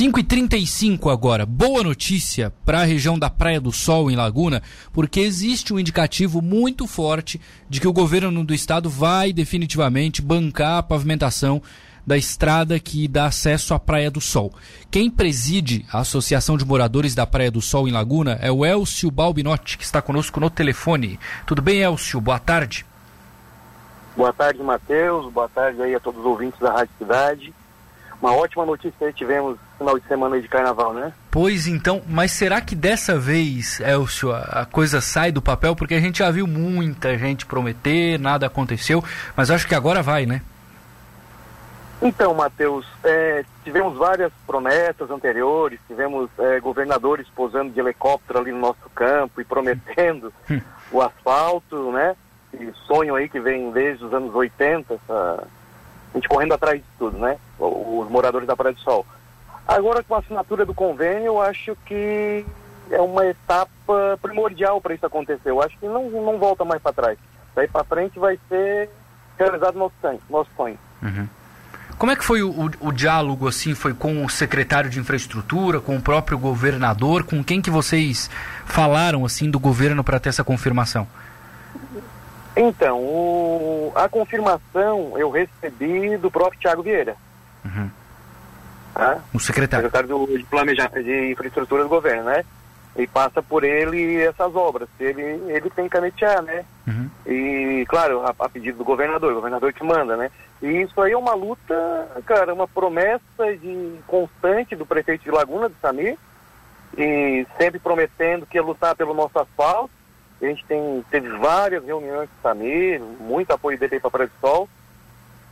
5h35 agora. Boa notícia para a região da Praia do Sol, em Laguna, porque existe um indicativo muito forte de que o governo do estado vai definitivamente bancar a pavimentação da estrada que dá acesso à Praia do Sol. Quem preside a Associação de Moradores da Praia do Sol em Laguna é o Elcio Balbinotti, que está conosco no telefone. Tudo bem, Elcio? Boa tarde. Boa tarde, Matheus. Boa tarde aí a todos os ouvintes da Rádio Cidade. Uma ótima notícia aí tivemos no final de semana de carnaval, né? Pois então, mas será que dessa vez, Elcio, a coisa sai do papel? Porque a gente já viu muita gente prometer, nada aconteceu, mas acho que agora vai, né? Então, Matheus, é, tivemos várias promessas anteriores, tivemos é, governadores posando de helicóptero ali no nosso campo e prometendo hum. o asfalto, né? E sonho aí que vem desde os anos 80, essa, a gente correndo atrás de tudo, né? Os moradores da Praia do Sol. Agora, com a assinatura do convênio, eu acho que é uma etapa primordial para isso acontecer. Eu acho que não, não volta mais para trás. Daí para frente vai ser realizado nosso sonho. Nosso sonho. Uhum. Como é que foi o, o, o, diálogo, assim, foi com o secretário de infraestrutura, com o próprio governador, com quem que vocês falaram, assim, do governo para ter essa confirmação? Então, o, a confirmação eu recebi do próprio Tiago Vieira. Uhum. Ah, o secretário. Secretário do, de Planejamento de Infraestrutura do Governo, né? E passa por ele essas obras. Ele, ele tem que canetear, né? Uhum. E, claro, a, a, pedido do governador, o governador que manda, né? E isso aí é uma luta, cara, uma promessa de constante do prefeito de Laguna, de Samir, e sempre prometendo que ia lutar pelo nosso asfalto. A gente tem, teve várias reuniões com o Samir, muito apoio dele para a Sol.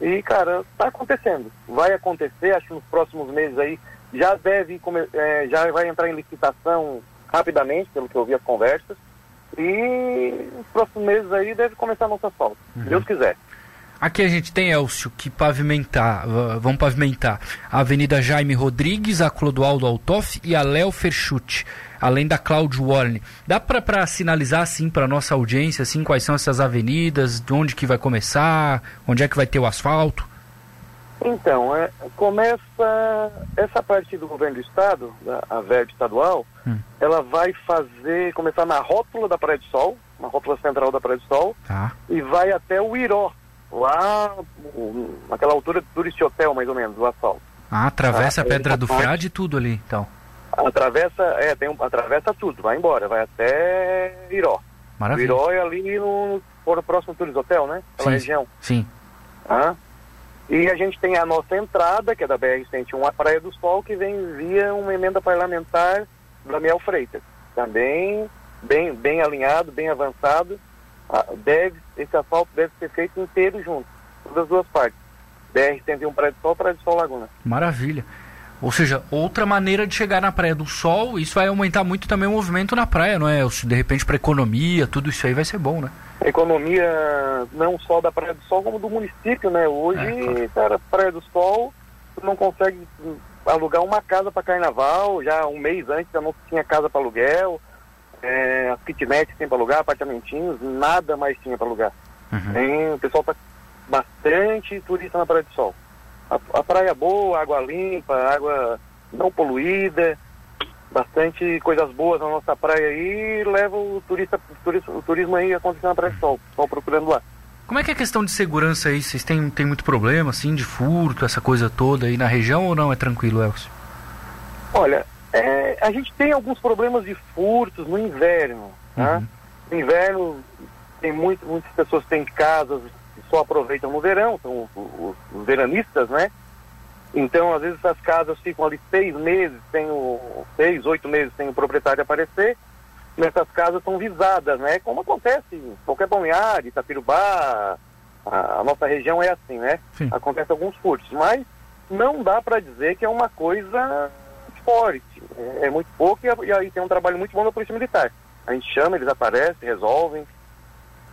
E, cara, está acontecendo. Vai acontecer, acho que nos próximos meses aí já deve, é, já vai entrar em licitação rapidamente, pelo que eu vi as conversas. E nos próximos meses aí deve começar a nossa asfalto, uhum. se Deus quiser. Aqui a gente tem, Elcio, que pavimentar, vão pavimentar a Avenida Jaime Rodrigues, a Clodoaldo Altoff e a Léo Ferchute, além da Cláudio Warne. Dá para sinalizar, assim, para nossa audiência, assim, quais são essas avenidas, de onde que vai começar, onde é que vai ter o asfalto? Então, é, começa essa parte do governo do estado, da, a verba estadual, hum. ela vai fazer, começar na rótula da Praia do Sol, na rótula central da Praia do Sol, tá. e vai até o Iró, lá naquela altura do Tourist Hotel, mais ou menos, do asfalto. Ah, atravessa ah, a Pedra do Frade e tudo ali, então. Atravessa, é, tem um, atravessa tudo, vai embora, vai até Iró. Maravilha. Iró é ali no, no próximo Tourist Hotel, né? Aquela sim, região. Sim. Ah, e a gente tem a nossa entrada, que é da BR-101, a Praia do Sol, que vem via uma emenda parlamentar da Miel Freitas. Também bem, bem alinhado, bem avançado. Ah, deve, esse asfalto deve ser feito inteiro junto, todas as duas partes. BR-101 Praia do Sol, Praia do Sol Laguna. Maravilha. Ou seja, outra maneira de chegar na Praia do Sol, isso vai aumentar muito também o movimento na praia, não é? De repente para economia, tudo isso aí vai ser bom, né? Economia não só da Praia do Sol, como do município, né? Hoje, é, claro. cara, Praia do Sol, tu não consegue alugar uma casa para carnaval, já um mês antes já não tinha casa para aluguel, é, as kitnets tem para alugar, apartamentinhos, nada mais tinha para alugar. Uhum. Tem, o pessoal tá bastante turista na Praia do Sol. A, a praia boa, água limpa, água não poluída, bastante coisas boas na nossa praia aí leva o turista, o turismo, o turismo aí acontecendo na Praia do Sol, só procurando lá. Como é que é a questão de segurança aí? Vocês têm, têm muito problema, assim, de furto, essa coisa toda aí na região ou não é tranquilo, Elcio? Olha, é, a gente tem alguns problemas de furtos no inverno. Né? Uhum. No inverno, tem muito, muitas pessoas têm casas e só aproveitam no verão, são os, os, veranistas, né? Então, às vezes, essas casas ficam ali seis meses, sem o, seis, oito meses sem o proprietário aparecer. Nessas casas são visadas, né? Como acontece em qualquer balneário, Itapirubá, a, a nossa região é assim, né? Sim. Acontece alguns furtos, mas não dá para dizer que é uma coisa forte. É, é muito pouco e, e, aí tem um trabalho muito bom da Polícia Militar. A gente chama, eles aparecem, resolvem.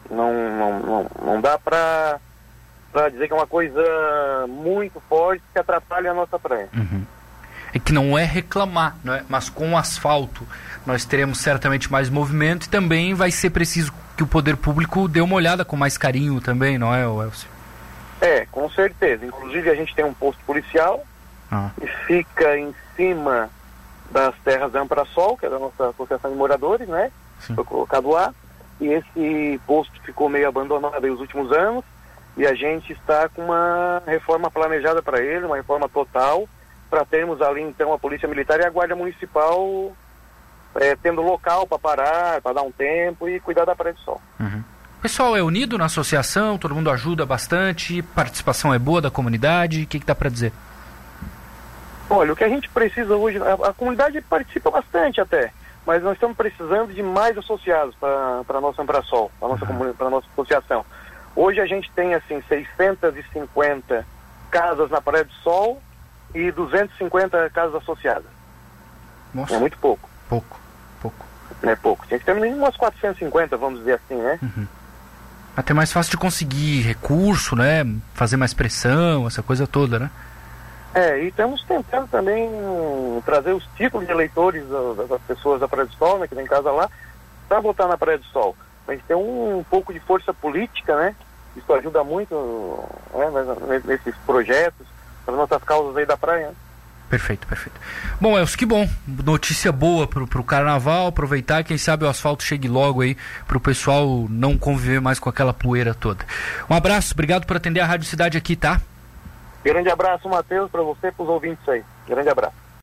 Não, não, não, não dá para para dizer que é uma coisa muito forte que atrapalha a nossa praia. Uhum. É que não é reclamar, não é? mas com o asfalto nós teremos certamente mais movimento e também vai ser preciso que o poder público dê uma olhada com mais carinho também, não é, Elcio? É, com certeza. Inclusive a gente tem um posto policial ah. que fica em cima das terras da Amprasol, que é da nossa associação de moradores, né? Sim. Foi colocado lá. E esse posto ficou meio abandonado nos últimos anos. E a gente está com uma reforma planejada para ele, uma reforma total, para termos ali então a Polícia Militar e a Guarda Municipal é, tendo local para parar, para dar um tempo e cuidar da Praia do Sol. Uhum. O pessoal é unido na associação, todo mundo ajuda bastante, participação é boa da comunidade, o que, que dá para dizer? Olha, o que a gente precisa hoje, a, a, comunidade participa bastante até, mas nós estamos precisando de mais associados para a nossa Ambrasol, para a nossa, uhum. nossa associação. Hoje a gente tem assim 650 casas na Praia do Sol e 250 casas associadas. Nossa. É muito pouco. Pouco, pouco. É pouco. Tinha que ter umas 450, vamos dizer assim, né? Uhum. Até mais fácil de conseguir recurso, né? Fazer mais pressão, essa coisa toda, né? É, e estamos tentando também trazer os títulos de eleitores das pessoas da Praia do Sol, né, que tem casa lá, para votar na Praia do Sol. A gente tem um, pouco de força política, né? Isso ajuda muito né, nesses projetos, para nossas causas aí da praia. Né? Perfeito, perfeito. Bom, Elcio, que bom. Notícia boa pro, pro carnaval, aproveitar, quem sabe o asfalto chegue logo aí pro pessoal não conviver mais com aquela poeira toda. Um abraço, obrigado por atender a Rádio Cidade aqui, tá? Grande abraço, Matheus, para você e para os ouvintes aí. Grande abraço.